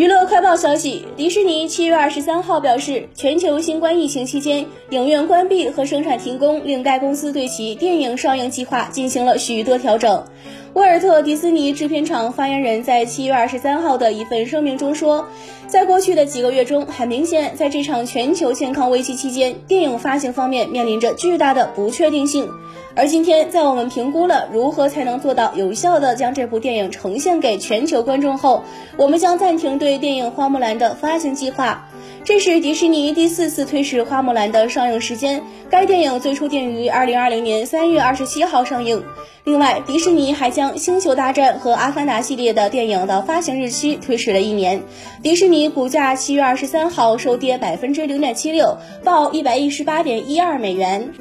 娱乐快报消息：迪士尼七月二十三号表示，全球新冠疫情期间，影院关闭和生产停工，令该公司对其电影上映计划进行了许多调整。沃尔特·迪斯尼制片厂发言人在七月二十三号的一份声明中说，在过去的几个月中，很明显，在这场全球健康危机期间，电影发行方面面临着巨大的不确定性。而今天，在我们评估了如何才能做到有效地将这部电影呈现给全球观众后，我们将暂停对电影《花木兰》的发行计划。这是迪士尼第四次推迟《花木兰》的上映时间。该电影最初定于二零二零年三月二十七号上映。另外，迪士尼还将《星球大战》和《阿凡达》系列的电影的发行日期推迟了一年。迪士尼股价七月二十三号收跌百分之零点七六，报一百一十八点一二美元。